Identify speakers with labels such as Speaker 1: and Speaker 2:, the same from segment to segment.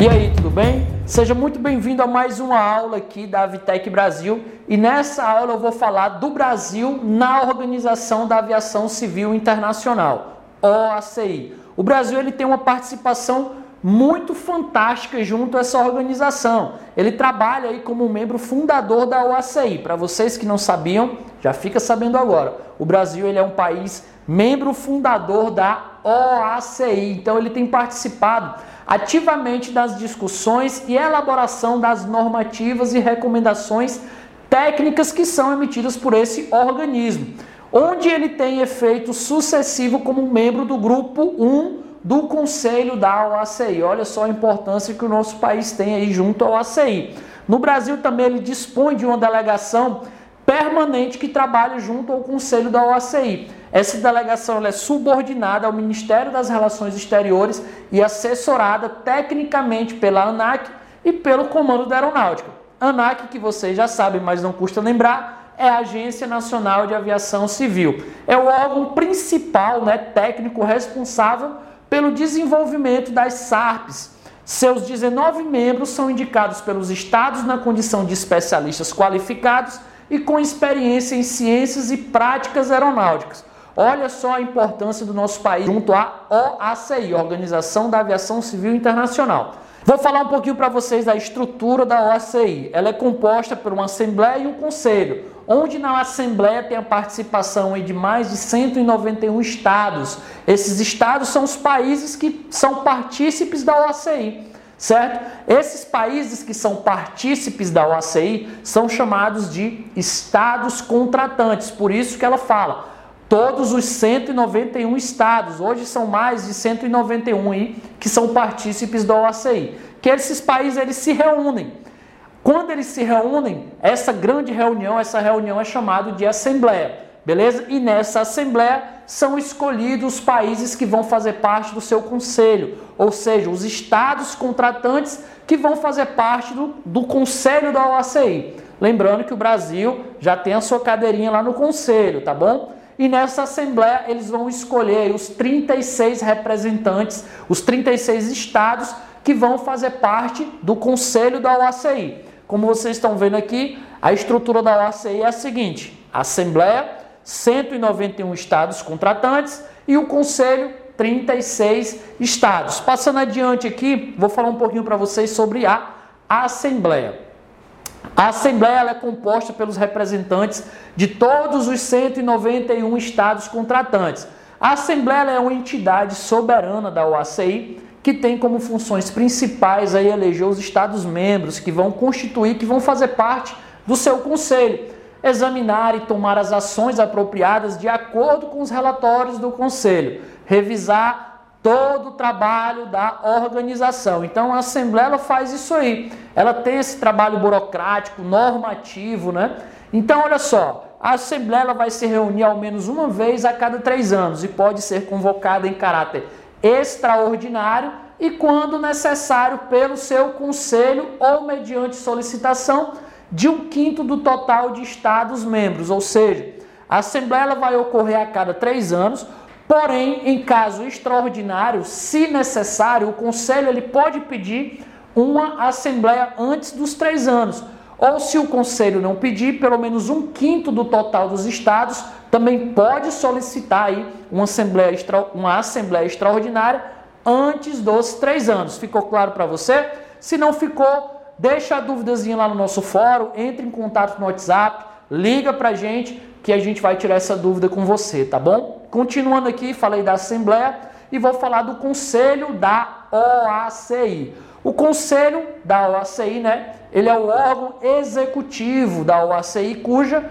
Speaker 1: E aí, tudo bem? Seja muito bem-vindo a mais uma aula aqui da Avitec Brasil. E nessa aula eu vou falar do Brasil na Organização da Aviação Civil Internacional, OACI. O Brasil ele tem uma participação muito fantástica junto a essa organização. Ele trabalha aí como membro fundador da OACI. Para vocês que não sabiam, já fica sabendo agora. O Brasil ele é um país membro fundador da OACI. Então ele tem participado ativamente das discussões e elaboração das normativas e recomendações técnicas que são emitidas por esse organismo, onde ele tem efeito sucessivo como membro do grupo 1 do Conselho da OACI. Olha só a importância que o nosso país tem aí junto ao OACI. No Brasil também ele dispõe de uma delegação permanente que trabalha junto ao Conselho da OACI. Essa delegação é subordinada ao Ministério das Relações Exteriores e assessorada tecnicamente pela ANAC e pelo Comando da Aeronáutica. ANAC, que vocês já sabem, mas não custa lembrar, é a Agência Nacional de Aviação Civil. É o órgão principal, né, técnico responsável pelo desenvolvimento das SARPs. Seus 19 membros são indicados pelos estados na condição de especialistas qualificados e com experiência em ciências e práticas aeronáuticas. Olha só a importância do nosso país junto à OACI, Organização da Aviação Civil Internacional. Vou falar um pouquinho para vocês da estrutura da OACI. Ela é composta por uma Assembleia e um Conselho, onde na Assembleia tem a participação de mais de 191 estados. Esses estados são os países que são partícipes da OACI certo? Esses países que são partícipes da OACI são chamados de estados contratantes, por isso que ela fala todos os 191 estados, hoje são mais de 191 aí, que são partícipes da OACI, que esses países eles se reúnem. Quando eles se reúnem, essa grande reunião, essa reunião é chamada de assembleia, beleza? E nessa assembleia são escolhidos os países que vão fazer parte do seu conselho, ou seja, os estados contratantes que vão fazer parte do, do conselho da OACI. Lembrando que o Brasil já tem a sua cadeirinha lá no conselho, tá bom? E nessa assembleia eles vão escolher os 36 representantes, os 36 estados que vão fazer parte do conselho da OACI. Como vocês estão vendo aqui, a estrutura da OACI é a seguinte: Assembleia, 191 estados contratantes e o conselho 36 estados. Passando adiante aqui, vou falar um pouquinho para vocês sobre a Assembleia. A Assembleia é composta pelos representantes de todos os 191 estados contratantes. A Assembleia é uma entidade soberana da OACI que tem como funções principais aí eleger os estados membros que vão constituir, que vão fazer parte do seu conselho, examinar e tomar as ações apropriadas de acordo com os relatórios do conselho, revisar todo o trabalho da organização. Então a Assembleia faz isso aí. Ela tem esse trabalho burocrático, normativo, né? Então olha só, a Assembleia vai se reunir ao menos uma vez a cada três anos e pode ser convocada em caráter extraordinário e, quando necessário, pelo seu conselho ou mediante solicitação de um quinto do total de Estados membros. Ou seja, a Assembleia vai ocorrer a cada três anos Porém, em caso extraordinário, se necessário, o conselho ele pode pedir uma assembleia antes dos três anos. Ou se o conselho não pedir, pelo menos um quinto do total dos estados também pode solicitar aí uma assembleia, extra, uma assembleia extraordinária antes dos três anos. Ficou claro para você? Se não ficou, deixa a dúvidazinha lá no nosso fórum, entre em contato no WhatsApp, liga para a gente que a gente vai tirar essa dúvida com você, tá bom? Continuando aqui, falei da Assembleia e vou falar do Conselho da OACI. O Conselho da OACI, né? Ele é o órgão executivo da OACI, cuja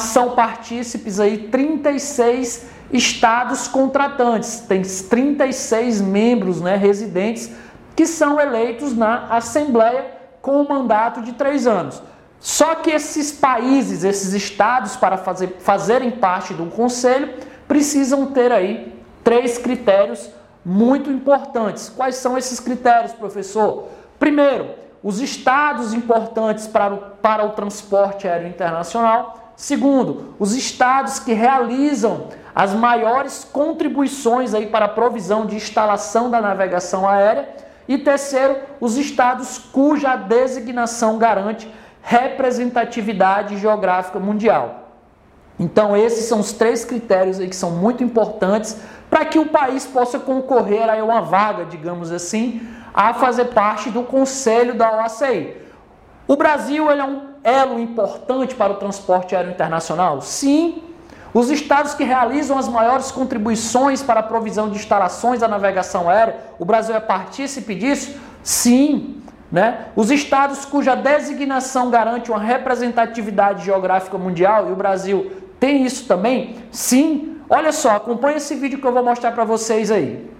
Speaker 1: são partícipes aí 36 estados contratantes, tem 36 membros, né, residentes que são eleitos na Assembleia com um mandato de três anos. Só que esses países, esses estados, para fazer, fazerem parte um conselho, precisam ter aí três critérios muito importantes. Quais são esses critérios, professor? Primeiro, os estados importantes para o, para o transporte aéreo internacional. Segundo, os estados que realizam as maiores contribuições aí para a provisão de instalação da navegação aérea. E terceiro, os estados cuja designação garante representatividade geográfica mundial. Então, esses são os três critérios aí que são muito importantes para que o país possa concorrer a uma vaga, digamos assim, a fazer parte do conselho da OACI. O Brasil é um elo importante para o transporte aéreo internacional? Sim. Os estados que realizam as maiores contribuições para a provisão de instalações da navegação aérea, o Brasil é partícipe disso? Sim. Né? Os estados cuja designação garante uma representatividade geográfica mundial, e o Brasil tem isso também? Sim. Olha só, acompanha esse vídeo que eu vou mostrar para vocês aí.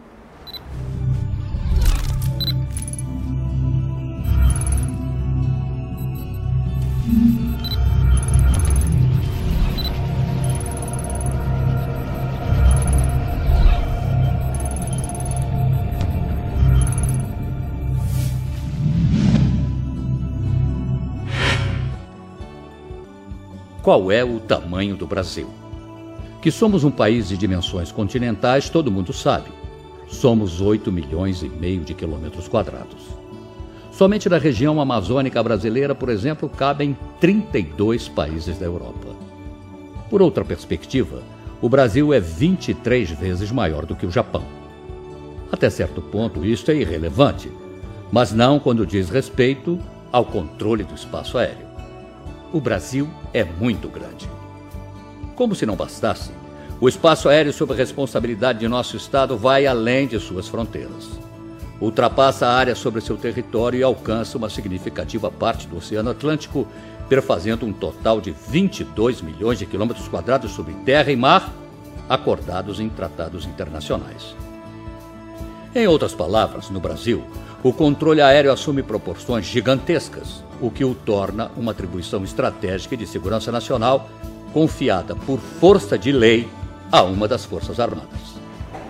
Speaker 2: Qual é o tamanho do Brasil? Que somos um país de dimensões continentais, todo mundo sabe. Somos 8 milhões e meio de quilômetros quadrados. Somente na região amazônica brasileira, por exemplo, cabem 32 países da Europa. Por outra perspectiva, o Brasil é 23 vezes maior do que o Japão. Até certo ponto, isto é irrelevante, mas não quando diz respeito ao controle do espaço aéreo o Brasil é muito grande. Como se não bastasse, o espaço aéreo sob responsabilidade de nosso Estado vai além de suas fronteiras. Ultrapassa a área sobre seu território e alcança uma significativa parte do Oceano Atlântico, perfazendo um total de 22 milhões de quilômetros quadrados sobre terra e mar, acordados em tratados internacionais. Em outras palavras, no Brasil, o controle aéreo assume proporções gigantescas, o que o torna uma atribuição estratégica de segurança nacional confiada por força de lei a uma das Forças Armadas.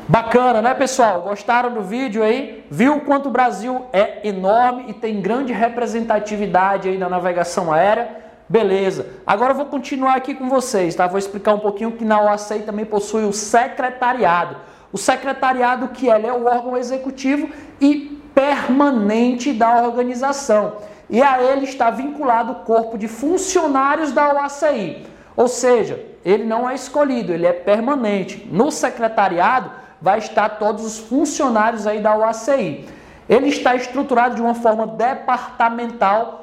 Speaker 1: Bacana, né, pessoal? Gostaram do vídeo aí? Viu quanto o Brasil é enorme e tem grande representatividade aí na navegação aérea? Beleza. Agora eu vou continuar aqui com vocês, tá? Vou explicar um pouquinho que na OACI também possui o secretariado. O secretariado que é, é o órgão executivo e permanente da organização e a ele está vinculado o corpo de funcionários da OACI. Ou seja, ele não é escolhido, ele é permanente. No secretariado vai estar todos os funcionários aí da OACI. Ele está estruturado de uma forma departamental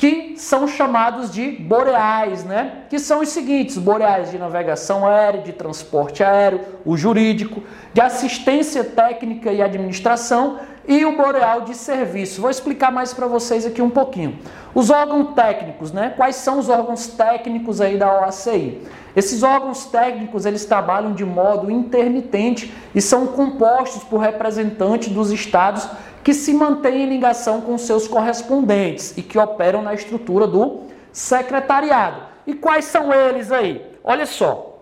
Speaker 1: que são chamados de boreais, né? Que são os seguintes: boreais de navegação aérea, de transporte aéreo, o jurídico, de assistência técnica e administração e o boreal de serviço. Vou explicar mais para vocês aqui um pouquinho. Os órgãos técnicos, né? Quais são os órgãos técnicos aí da OACI? Esses órgãos técnicos, eles trabalham de modo intermitente e são compostos por representantes dos estados que se mantêm em ligação com seus correspondentes e que operam na estrutura do secretariado. E quais são eles aí? Olha só.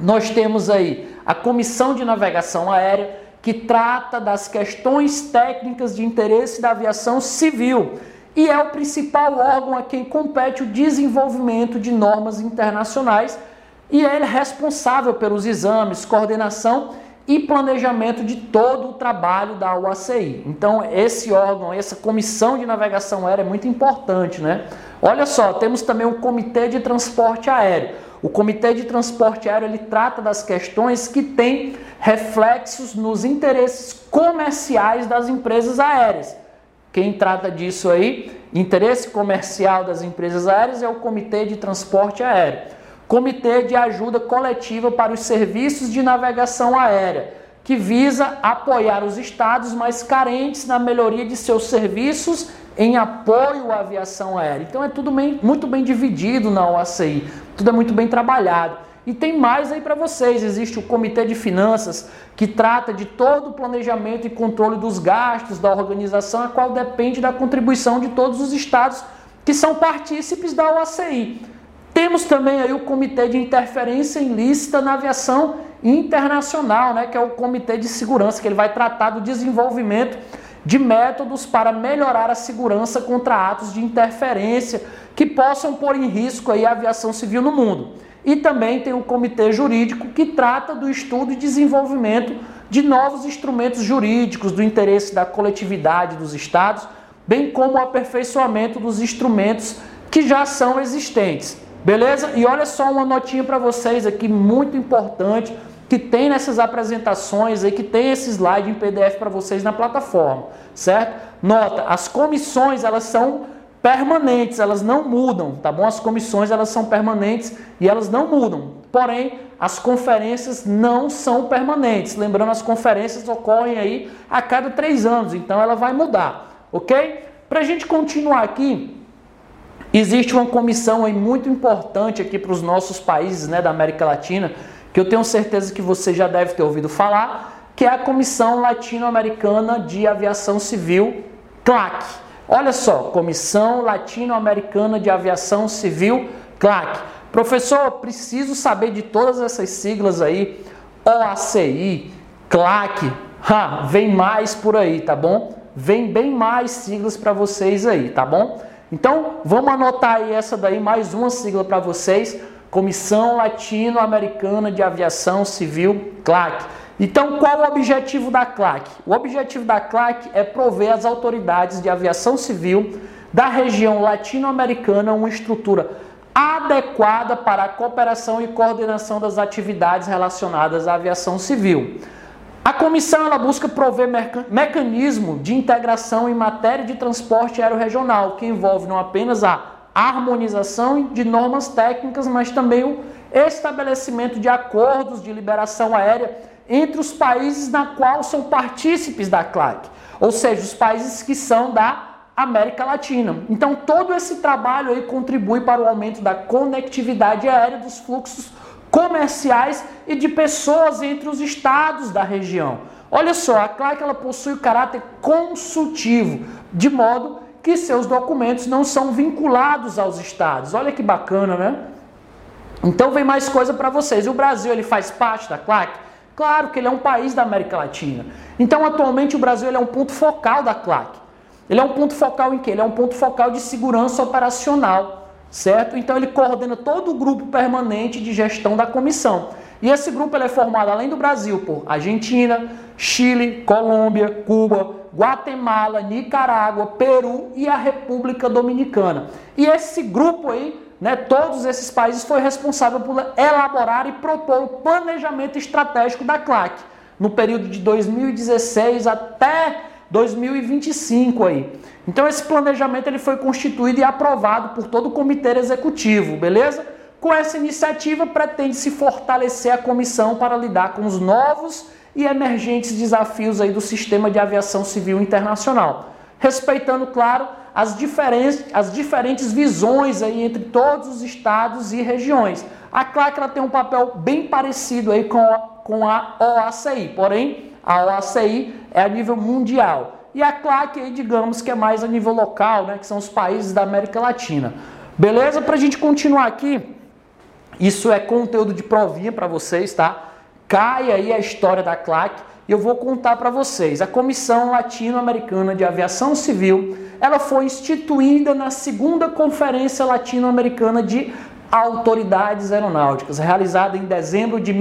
Speaker 1: Nós temos aí a Comissão de Navegação Aérea, que trata das questões técnicas de interesse da aviação civil e é o principal órgão a quem compete o desenvolvimento de normas internacionais e é responsável pelos exames, coordenação e planejamento de todo o trabalho da UACI. Então, esse órgão, essa comissão de navegação aérea é muito importante, né? Olha só, temos também o Comitê de Transporte Aéreo. O Comitê de Transporte Aéreo ele trata das questões que têm reflexos nos interesses comerciais das empresas aéreas. Quem trata disso aí, interesse comercial das empresas aéreas, é o Comitê de Transporte Aéreo. Comitê de Ajuda Coletiva para os Serviços de Navegação Aérea, que visa apoiar os estados mais carentes na melhoria de seus serviços em apoio à aviação aérea. Então é tudo bem, muito bem dividido na OACI, tudo é muito bem trabalhado. E tem mais aí para vocês: existe o Comitê de Finanças, que trata de todo o planejamento e controle dos gastos da organização, a qual depende da contribuição de todos os estados que são partícipes da OACI. Temos também aí o Comitê de Interferência Ilícita na Aviação Internacional, né, que é o Comitê de Segurança, que ele vai tratar do desenvolvimento de métodos para melhorar a segurança contra atos de interferência que possam pôr em risco aí a aviação civil no mundo. E também tem o comitê jurídico que trata do estudo e desenvolvimento de novos instrumentos jurídicos do interesse da coletividade dos estados, bem como o aperfeiçoamento dos instrumentos que já são existentes. Beleza? E olha só uma notinha para vocês aqui muito importante que tem nessas apresentações aí, que tem esse slide em PDF para vocês na plataforma, certo? Nota, as comissões elas são permanentes, elas não mudam, tá bom? As comissões elas são permanentes e elas não mudam. Porém, as conferências não são permanentes. Lembrando, as conferências ocorrem aí a cada três anos, então ela vai mudar, ok? Para a gente continuar aqui, existe uma comissão aí muito importante aqui para os nossos países, né, da América Latina, que eu tenho certeza que você já deve ter ouvido falar, que é a Comissão Latino-Americana de Aviação Civil, CLAC. Olha só, Comissão Latino-Americana de Aviação Civil, CLAC. Professor, preciso saber de todas essas siglas aí, OACI, CLAC, ha, vem mais por aí, tá bom? Vem bem mais siglas para vocês aí, tá bom? Então, vamos anotar aí essa daí, mais uma sigla para vocês, Comissão Latino-Americana de Aviação Civil, CLAC. Então, qual o objetivo da CLAC? O objetivo da CLAC é prover às autoridades de aviação civil da região latino-americana uma estrutura adequada para a cooperação e coordenação das atividades relacionadas à aviação civil. A comissão ela busca prover mecanismo de integração em matéria de transporte aéreo regional, que envolve não apenas a harmonização de normas técnicas, mas também o estabelecimento de acordos de liberação aérea entre os países na qual são partícipes da CLAC, ou seja, os países que são da América Latina. Então, todo esse trabalho aí contribui para o aumento da conectividade aérea dos fluxos comerciais e de pessoas entre os estados da região. Olha só, a CLAC ela possui caráter consultivo, de modo que seus documentos não são vinculados aos estados. Olha que bacana, né? Então vem mais coisa para vocês. O Brasil ele faz parte da CLAC? Claro que ele é um país da América Latina. Então, atualmente, o Brasil ele é um ponto focal da CLAC. Ele é um ponto focal em quê? Ele é um ponto focal de segurança operacional, certo? Então, ele coordena todo o grupo permanente de gestão da comissão. E esse grupo é formado, além do Brasil, por Argentina, Chile, Colômbia, Cuba, Guatemala, Nicarágua, Peru e a República Dominicana. E esse grupo aí né, todos esses países foi responsável por elaborar e propor o planejamento estratégico da CLAC no período de 2016 até 2025 aí. Então esse planejamento ele foi constituído e aprovado por todo o comitê executivo, beleza? Com essa iniciativa pretende-se fortalecer a comissão para lidar com os novos e emergentes desafios aí do sistema de aviação civil internacional, respeitando, claro, as diferentes, as diferentes visões aí entre todos os estados e regiões. A CLAC tem um papel bem parecido aí com a, com a OACI, porém a OACI é a nível mundial. E a CLAC, aí, digamos que é mais a nível local, né, que são os países da América Latina. Beleza? Para a gente continuar aqui, isso é conteúdo de provinha para vocês, tá? Cai aí a história da CLAC e eu vou contar para vocês. A Comissão Latino-Americana de Aviação Civil, ela foi instituída na segunda Conferência Latino-Americana de Autoridades Aeronáuticas, realizada em dezembro de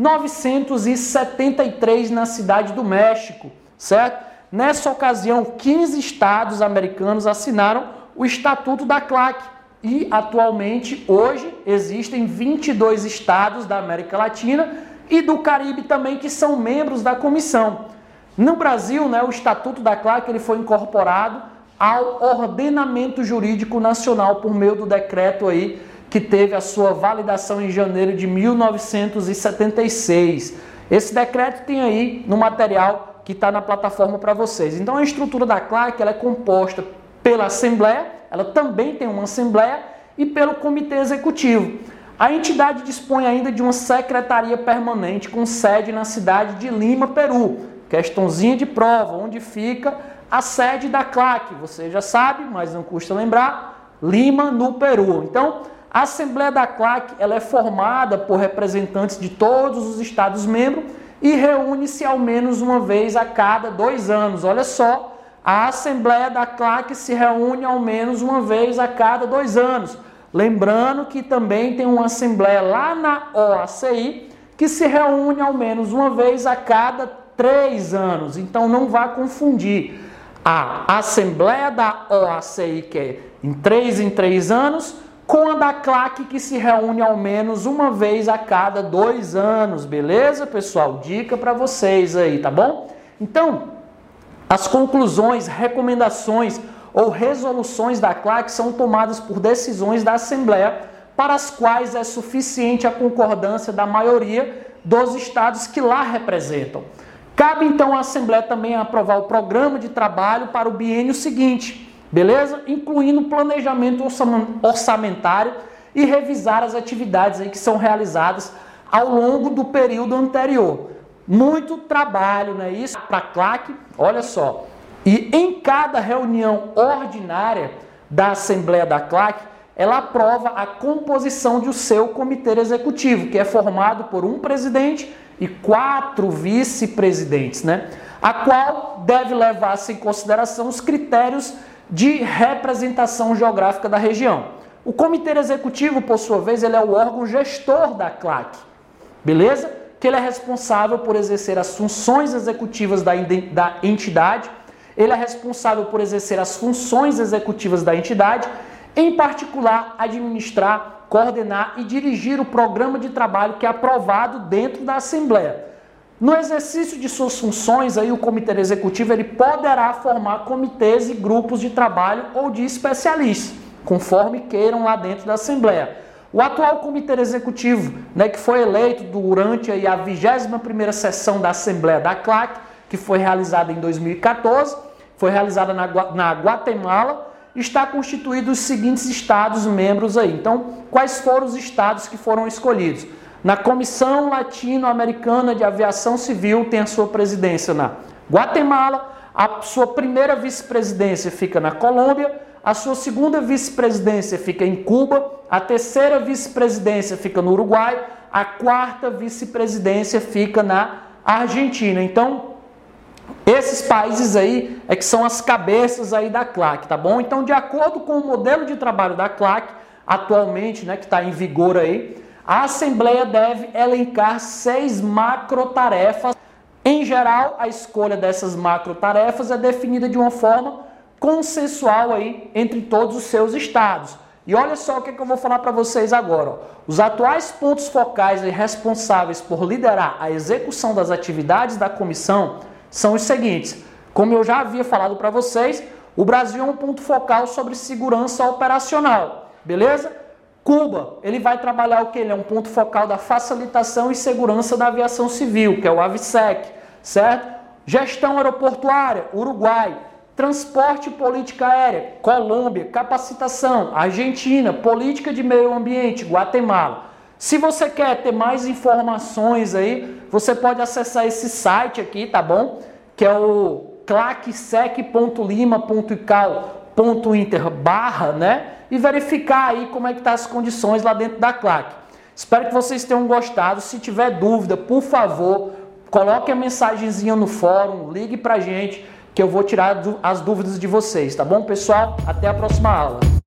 Speaker 1: 1973 na cidade do México, certo? Nessa ocasião, 15 estados americanos assinaram o Estatuto da CLAC e atualmente, hoje, existem 22 estados da América Latina e do Caribe também, que são membros da comissão. No Brasil, né, o Estatuto da CLAC ele foi incorporado ao ordenamento jurídico nacional por meio do decreto aí que teve a sua validação em janeiro de 1976. Esse decreto tem aí no material que está na plataforma para vocês. Então a estrutura da CLAC ela é composta pela Assembleia, ela também tem uma Assembleia e pelo Comitê Executivo. A entidade dispõe ainda de uma secretaria permanente com sede na cidade de Lima, Peru. Questãozinha de prova, onde fica a sede da CLAC. Você já sabe, mas não custa lembrar, Lima, no Peru. Então, a Assembleia da CLAC ela é formada por representantes de todos os Estados-membros e reúne-se ao menos uma vez a cada dois anos. Olha só, a Assembleia da CLAC se reúne ao menos uma vez a cada dois anos Lembrando que também tem uma assembleia lá na OACI que se reúne ao menos uma vez a cada três anos. Então não vá confundir a Assembleia da OACI, que é em três em três anos, com a da CLAC, que se reúne ao menos uma vez a cada dois anos, beleza, pessoal? Dica para vocês aí, tá bom? Então, as conclusões, recomendações ou resoluções da CLAC são tomadas por decisões da Assembleia, para as quais é suficiente a concordância da maioria dos estados que lá representam. Cabe então à Assembleia também aprovar o programa de trabalho para o biênio seguinte beleza? Incluindo planejamento orçamentário e revisar as atividades aí que são realizadas ao longo do período anterior. Muito trabalho, não é isso? Para a CLAC, olha só. E em cada reunião ordinária da Assembleia da CLAC, ela aprova a composição do seu comitê executivo, que é formado por um presidente e quatro vice-presidentes, né? A qual deve levar-se em consideração os critérios de representação geográfica da região. O comitê executivo, por sua vez, ele é o órgão gestor da CLAC, beleza? Que ele é responsável por exercer as funções executivas da, da entidade, ele é responsável por exercer as funções executivas da entidade, em particular, administrar, coordenar e dirigir o programa de trabalho que é aprovado dentro da Assembleia. No exercício de suas funções, aí, o comitê executivo ele poderá formar comitês e grupos de trabalho ou de especialistas, conforme queiram lá dentro da Assembleia. O atual comitê executivo, né, que foi eleito durante aí, a 21ª sessão da Assembleia da CLAC, que foi realizada em 2014, foi realizada na, na Guatemala, está constituído os seguintes estados membros aí. Então, quais foram os estados que foram escolhidos? Na Comissão Latino-Americana de Aviação Civil tem a sua presidência na Guatemala, a sua primeira vice-presidência fica na Colômbia, a sua segunda vice-presidência fica em Cuba, a terceira vice-presidência fica no Uruguai, a quarta vice-presidência fica na Argentina. Então, esses países aí é que são as cabeças aí da CLAC, tá bom? Então, de acordo com o modelo de trabalho da CLAC, atualmente, né, que está em vigor aí, a Assembleia deve elencar seis macrotarefas. Em geral, a escolha dessas macrotarefas é definida de uma forma consensual aí entre todos os seus estados. E olha só o que, é que eu vou falar para vocês agora. Os atuais pontos focais e responsáveis por liderar a execução das atividades da comissão são os seguintes. Como eu já havia falado para vocês, o Brasil é um ponto focal sobre segurança operacional, beleza? Cuba, ele vai trabalhar o que? Ele é um ponto focal da facilitação e segurança da aviação civil, que é o AVSEC, certo? Gestão aeroportuária, Uruguai. Transporte e política aérea, Colômbia. Capacitação, Argentina. Política de meio ambiente, Guatemala. Se você quer ter mais informações aí, você pode acessar esse site aqui, tá bom? Que é o clacsec.lima.ical.inter barra, né? e verificar aí como é que tá as condições lá dentro da claque. Espero que vocês tenham gostado. Se tiver dúvida, por favor, coloque a mensagenzinha no fórum, ligue pra gente que eu vou tirar as dúvidas de vocês, tá bom, pessoal? Até a próxima aula.